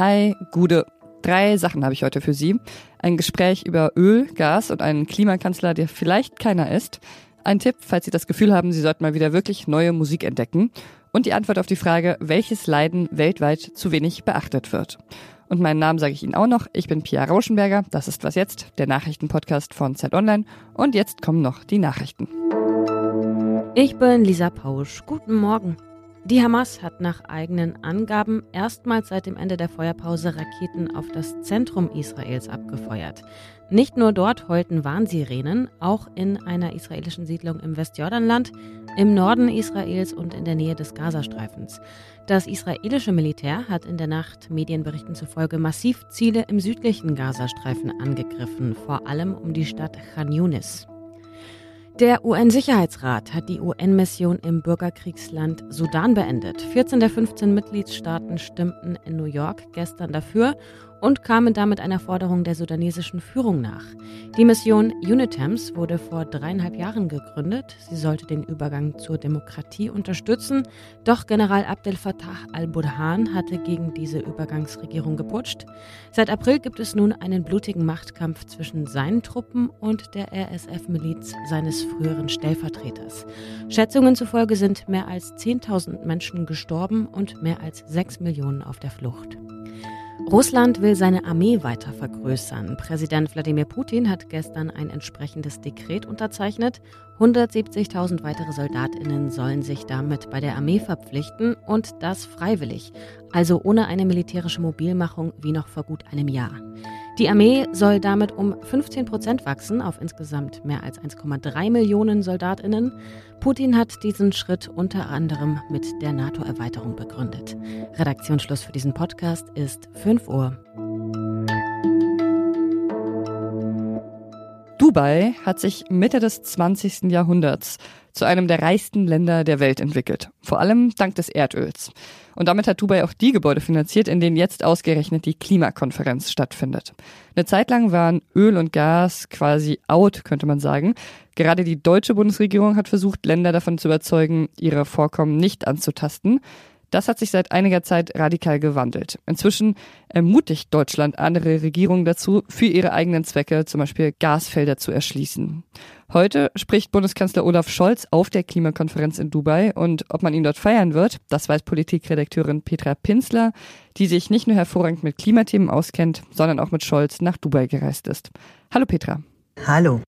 Ei, Gude. Drei Sachen habe ich heute für Sie. Ein Gespräch über Öl, Gas und einen Klimakanzler, der vielleicht keiner ist. Ein Tipp, falls Sie das Gefühl haben, Sie sollten mal wieder wirklich neue Musik entdecken. Und die Antwort auf die Frage, welches Leiden weltweit zu wenig beachtet wird. Und meinen Namen sage ich Ihnen auch noch. Ich bin Pia Rauschenberger. Das ist Was Jetzt, der Nachrichtenpodcast von Zeit Online. Und jetzt kommen noch die Nachrichten. Ich bin Lisa Pausch. Guten Morgen. Die Hamas hat nach eigenen Angaben erstmals seit dem Ende der Feuerpause Raketen auf das Zentrum Israels abgefeuert. Nicht nur dort heulten Warnsirenen, auch in einer israelischen Siedlung im Westjordanland, im Norden Israels und in der Nähe des Gazastreifens. Das israelische Militär hat in der Nacht Medienberichten zufolge massiv Ziele im südlichen Gazastreifen angegriffen, vor allem um die Stadt Khan Yunis. Der UN-Sicherheitsrat hat die UN-Mission im Bürgerkriegsland Sudan beendet. 14 der 15 Mitgliedstaaten stimmten in New York gestern dafür und kamen damit einer Forderung der sudanesischen Führung nach. Die Mission UNITAMS wurde vor dreieinhalb Jahren gegründet. Sie sollte den Übergang zur Demokratie unterstützen. Doch General Abdel Fattah al-Burhan hatte gegen diese Übergangsregierung geputscht. Seit April gibt es nun einen blutigen Machtkampf zwischen seinen Truppen und der RSF-Miliz seines früheren Stellvertreters. Schätzungen zufolge sind mehr als 10.000 Menschen gestorben und mehr als 6 Millionen auf der Flucht. Russland will seine Armee weiter vergrößern. Präsident Wladimir Putin hat gestern ein entsprechendes Dekret unterzeichnet. 170.000 weitere Soldatinnen sollen sich damit bei der Armee verpflichten und das freiwillig, also ohne eine militärische Mobilmachung wie noch vor gut einem Jahr. Die Armee soll damit um 15 Prozent wachsen auf insgesamt mehr als 1,3 Millionen Soldatinnen. Putin hat diesen Schritt unter anderem mit der NATO-Erweiterung begründet. Redaktionsschluss für diesen Podcast ist 5 Uhr. Dubai hat sich Mitte des 20. Jahrhunderts zu einem der reichsten Länder der Welt entwickelt. Vor allem dank des Erdöls. Und damit hat Dubai auch die Gebäude finanziert, in denen jetzt ausgerechnet die Klimakonferenz stattfindet. Eine Zeit lang waren Öl und Gas quasi out, könnte man sagen. Gerade die deutsche Bundesregierung hat versucht, Länder davon zu überzeugen, ihre Vorkommen nicht anzutasten. Das hat sich seit einiger Zeit radikal gewandelt. Inzwischen ermutigt Deutschland andere Regierungen dazu, für ihre eigenen Zwecke zum Beispiel Gasfelder zu erschließen. Heute spricht Bundeskanzler Olaf Scholz auf der Klimakonferenz in Dubai und ob man ihn dort feiern wird, das weiß Politikredakteurin Petra Pinsler, die sich nicht nur hervorragend mit Klimathemen auskennt, sondern auch mit Scholz nach Dubai gereist ist. Hallo Petra. Hallo.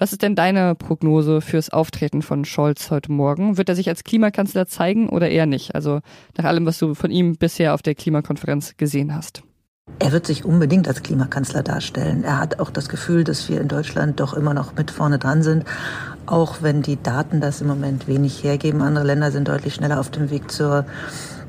Was ist denn deine Prognose fürs Auftreten von Scholz heute Morgen? Wird er sich als Klimakanzler zeigen oder eher nicht? Also nach allem, was du von ihm bisher auf der Klimakonferenz gesehen hast. Er wird sich unbedingt als Klimakanzler darstellen. Er hat auch das Gefühl, dass wir in Deutschland doch immer noch mit vorne dran sind, auch wenn die Daten das im Moment wenig hergeben. Andere Länder sind deutlich schneller auf dem Weg zur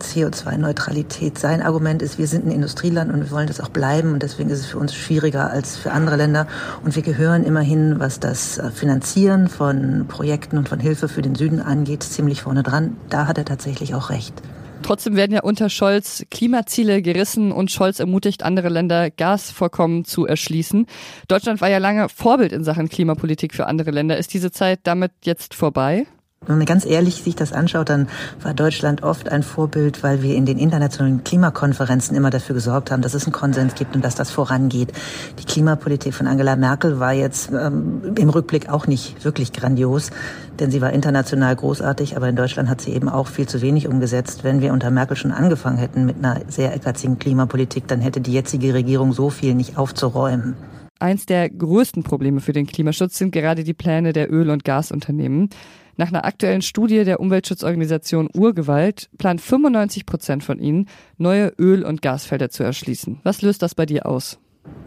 CO2-Neutralität. Sein Argument ist, wir sind ein Industrieland und wir wollen das auch bleiben und deswegen ist es für uns schwieriger als für andere Länder. Und wir gehören immerhin, was das Finanzieren von Projekten und von Hilfe für den Süden angeht, ziemlich vorne dran. Da hat er tatsächlich auch recht. Trotzdem werden ja unter Scholz Klimaziele gerissen und Scholz ermutigt andere Länder, Gasvorkommen zu erschließen. Deutschland war ja lange Vorbild in Sachen Klimapolitik für andere Länder. Ist diese Zeit damit jetzt vorbei? Wenn man ganz ehrlich sich das anschaut, dann war Deutschland oft ein Vorbild, weil wir in den internationalen Klimakonferenzen immer dafür gesorgt haben, dass es einen Konsens gibt und dass das vorangeht. Die Klimapolitik von Angela Merkel war jetzt ähm, im Rückblick auch nicht wirklich grandios, denn sie war international großartig, aber in Deutschland hat sie eben auch viel zu wenig umgesetzt. Wenn wir unter Merkel schon angefangen hätten mit einer sehr ehrgeizigen Klimapolitik, dann hätte die jetzige Regierung so viel nicht aufzuräumen. Eins der größten Probleme für den Klimaschutz sind gerade die Pläne der Öl- und Gasunternehmen. Nach einer aktuellen Studie der Umweltschutzorganisation Urgewalt plant 95 Prozent von ihnen, neue Öl- und Gasfelder zu erschließen. Was löst das bei dir aus?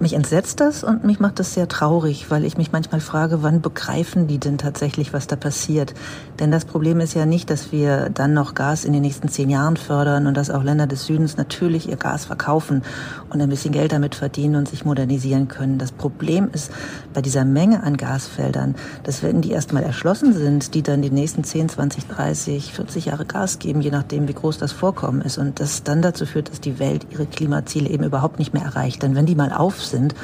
Mich entsetzt das und mich macht das sehr traurig, weil ich mich manchmal frage, wann begreifen die denn tatsächlich, was da passiert? Denn das Problem ist ja nicht, dass wir dann noch Gas in den nächsten zehn Jahren fördern und dass auch Länder des Südens natürlich ihr Gas verkaufen und ein bisschen Geld damit verdienen und sich modernisieren können. Das Problem ist bei dieser Menge an Gasfeldern, dass wenn die erstmal erschlossen sind, die dann die nächsten 10, 20, 30, 40 Jahre Gas geben, je nachdem, wie groß das Vorkommen ist und das dann dazu führt, dass die Welt ihre Klimaziele eben überhaupt nicht mehr erreicht. Denn wenn die mal auf auf sind,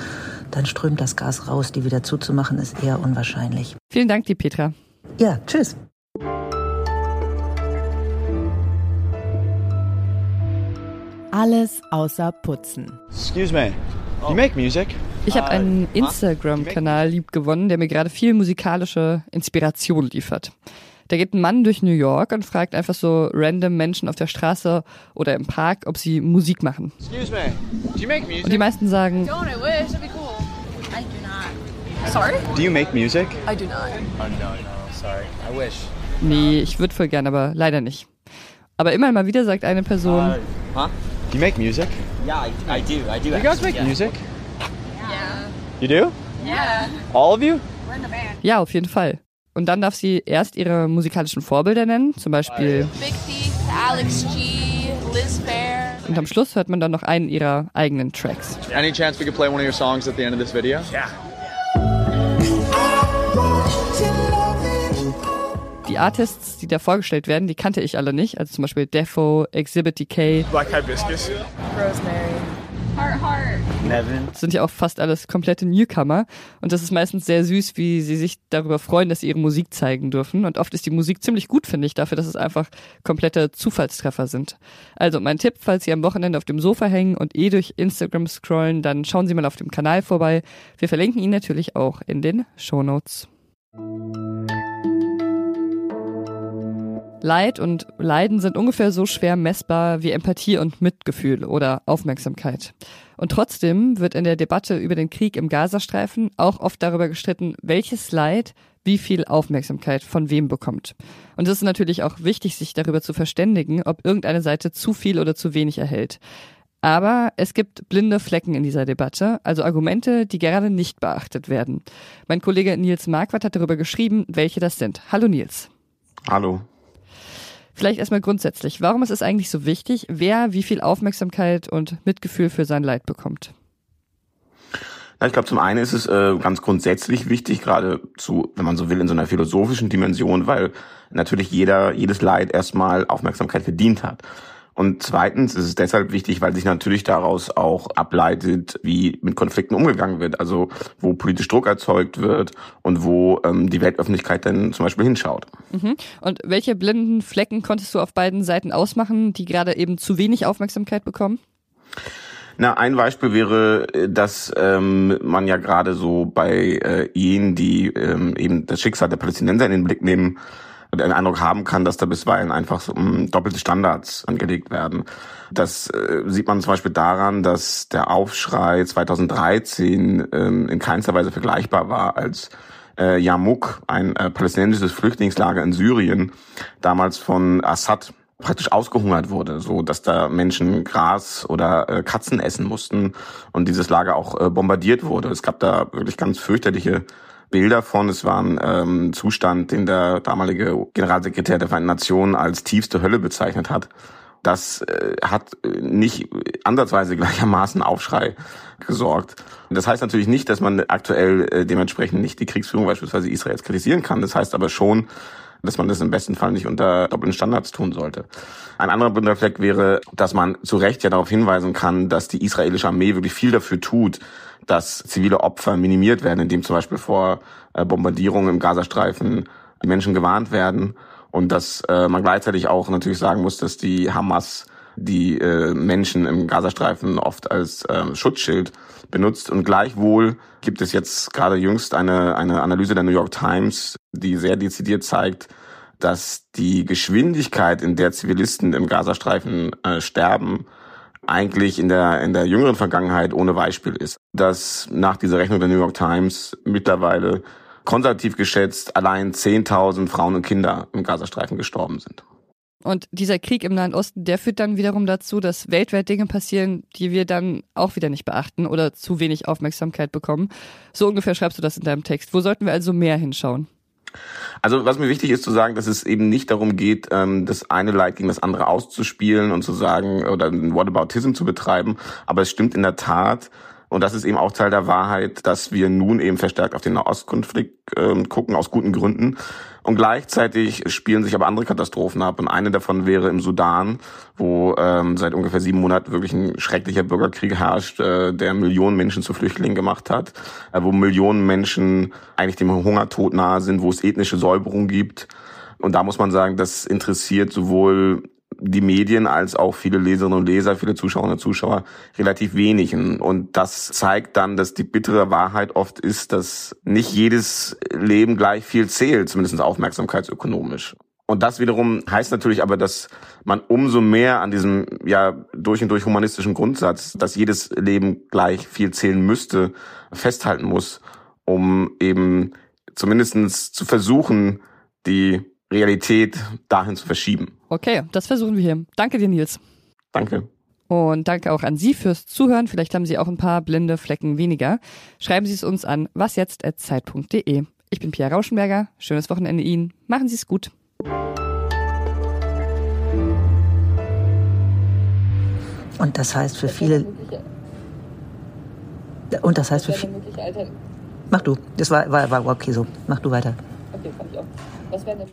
dann strömt das Gas raus. Die wieder zuzumachen ist eher unwahrscheinlich. Vielen Dank, die Petra. Ja, tschüss. Alles außer Putzen. Excuse me. You make music? Ich habe einen Instagram-Kanal lieb gewonnen, der mir gerade viel musikalische Inspiration liefert. Da geht ein Mann durch New York und fragt einfach so random Menschen auf der Straße oder im Park, ob sie Musik machen. Excuse me. Do you make music? Und die meisten sagen, Don't I wish? That'd be cool. I do not. Sorry? Do you make music? I do not. Oh no, no, sorry. I wish. nee, ich würde voll gern, aber leider nicht. Aber immer mal wieder sagt eine Person, Huh? Do you make music? Yeah, I, I do. I do. You guys make yeah. music? Yeah. You do? Yeah. All of you? We're in the band. ja, auf jeden Fall. Und dann darf sie erst ihre musikalischen Vorbilder nennen, zum Beispiel, Big Thief, Alex G, Liz Fair. und am Schluss hört man dann noch einen ihrer eigenen Tracks. Any chance we could play one of your songs at the end of this video? Yeah. Die Artists, die da vorgestellt werden, die kannte ich alle nicht. Also zum Beispiel Defo, Exhibit DK. Black Hibiscus. Rosemary. Heart, Heart. Nevin. Das sind ja auch fast alles komplette Newcomer. Und das ist meistens sehr süß, wie sie sich darüber freuen, dass sie ihre Musik zeigen dürfen. Und oft ist die Musik ziemlich gut, finde ich, dafür, dass es einfach komplette Zufallstreffer sind. Also mein Tipp, falls Sie am Wochenende auf dem Sofa hängen und eh durch Instagram scrollen, dann schauen Sie mal auf dem Kanal vorbei. Wir verlinken ihn natürlich auch in den Shownotes. Leid und Leiden sind ungefähr so schwer messbar wie Empathie und Mitgefühl oder Aufmerksamkeit. Und trotzdem wird in der Debatte über den Krieg im Gazastreifen auch oft darüber gestritten, welches Leid wie viel Aufmerksamkeit von wem bekommt. Und es ist natürlich auch wichtig, sich darüber zu verständigen, ob irgendeine Seite zu viel oder zu wenig erhält. Aber es gibt blinde Flecken in dieser Debatte, also Argumente, die gerade nicht beachtet werden. Mein Kollege Nils Marquardt hat darüber geschrieben, welche das sind. Hallo Nils. Hallo. Vielleicht erstmal grundsätzlich, warum ist es eigentlich so wichtig, wer wie viel Aufmerksamkeit und Mitgefühl für sein Leid bekommt? Ja, ich glaube, zum einen ist es äh, ganz grundsätzlich wichtig, gerade zu, wenn man so will, in so einer philosophischen Dimension, weil natürlich jeder, jedes Leid erstmal Aufmerksamkeit verdient hat. Und zweitens ist es deshalb wichtig, weil sich natürlich daraus auch ableitet, wie mit Konflikten umgegangen wird, also wo politisch Druck erzeugt wird und wo ähm, die Weltöffentlichkeit dann zum Beispiel hinschaut. Mhm. Und welche blinden Flecken konntest du auf beiden Seiten ausmachen, die gerade eben zu wenig Aufmerksamkeit bekommen? Na, ein Beispiel wäre, äh, dass ähm, man ja gerade so bei äh, jenen, die ähm, eben das Schicksal der Palästinenser in den Blick nehmen, den Eindruck haben kann, dass da bisweilen einfach so, um, doppelte Standards angelegt werden. Das äh, sieht man zum Beispiel daran, dass der Aufschrei 2013 ähm, in keinster Weise vergleichbar war, als äh, ein äh, palästinensisches Flüchtlingslager in Syrien, damals von Assad praktisch ausgehungert wurde, so dass da Menschen Gras oder äh, Katzen essen mussten und dieses Lager auch äh, bombardiert wurde. Es gab da wirklich ganz fürchterliche Bilder von. Es war ein ähm, Zustand, den der damalige Generalsekretär der Vereinten Nationen als tiefste Hölle bezeichnet hat. Das äh, hat nicht ansatzweise gleichermaßen Aufschrei gesorgt. Das heißt natürlich nicht, dass man aktuell äh, dementsprechend nicht die Kriegsführung beispielsweise Israels kritisieren kann. Das heißt aber schon, dass man das im besten Fall nicht unter doppelten Standards tun sollte. Ein anderer blinder wäre, dass man zu Recht ja darauf hinweisen kann, dass die israelische Armee wirklich viel dafür tut, dass zivile Opfer minimiert werden, indem zum Beispiel vor äh, Bombardierungen im Gazastreifen die Menschen gewarnt werden und dass äh, man gleichzeitig auch natürlich sagen muss, dass die Hamas die äh, Menschen im Gazastreifen oft als äh, Schutzschild benutzt. Und gleichwohl gibt es jetzt gerade jüngst eine, eine Analyse der New York Times, die sehr dezidiert zeigt, dass die Geschwindigkeit, in der Zivilisten im Gazastreifen äh, sterben, eigentlich in der, in der jüngeren Vergangenheit ohne Beispiel ist. Dass nach dieser Rechnung der New York Times mittlerweile konservativ geschätzt allein 10.000 Frauen und Kinder im Gazastreifen gestorben sind. Und dieser Krieg im Nahen Osten, der führt dann wiederum dazu, dass weltweit Dinge passieren, die wir dann auch wieder nicht beachten oder zu wenig Aufmerksamkeit bekommen. So ungefähr schreibst du das in deinem Text. Wo sollten wir also mehr hinschauen? Also was mir wichtig ist zu sagen, dass es eben nicht darum geht, ähm, das eine Leid gegen das andere auszuspielen und zu sagen oder ein Whataboutism zu betreiben. Aber es stimmt in der Tat, und das ist eben auch Teil der Wahrheit, dass wir nun eben verstärkt auf den Nahostkonflikt äh, gucken, aus guten Gründen. Und gleichzeitig spielen sich aber andere Katastrophen ab. Und eine davon wäre im Sudan, wo ähm, seit ungefähr sieben Monaten wirklich ein schrecklicher Bürgerkrieg herrscht, äh, der Millionen Menschen zu Flüchtlingen gemacht hat, äh, wo Millionen Menschen eigentlich dem Hungertod nahe sind, wo es ethnische Säuberung gibt. Und da muss man sagen, das interessiert sowohl die Medien als auch viele Leserinnen und Leser, viele Zuschauerinnen und Zuschauer relativ wenigen. Und das zeigt dann, dass die bittere Wahrheit oft ist, dass nicht jedes Leben gleich viel zählt, zumindest aufmerksamkeitsökonomisch. Und das wiederum heißt natürlich aber, dass man umso mehr an diesem ja durch und durch humanistischen Grundsatz, dass jedes Leben gleich viel zählen müsste, festhalten muss, um eben zumindestens zu versuchen, die Realität dahin zu verschieben. Okay, das versuchen wir hier. Danke dir, Nils. Danke. Und danke auch an Sie fürs Zuhören. Vielleicht haben Sie auch ein paar blinde Flecken weniger. Schreiben Sie es uns an wasjetzt.zeit.de. Ich bin Pia Rauschenberger. Schönes Wochenende Ihnen. Machen Sie es gut. Und das heißt für viele. Und das heißt für viele. Mach du. Das war, war, war okay so. Mach du weiter. Okay, fand ich auch. Was wäre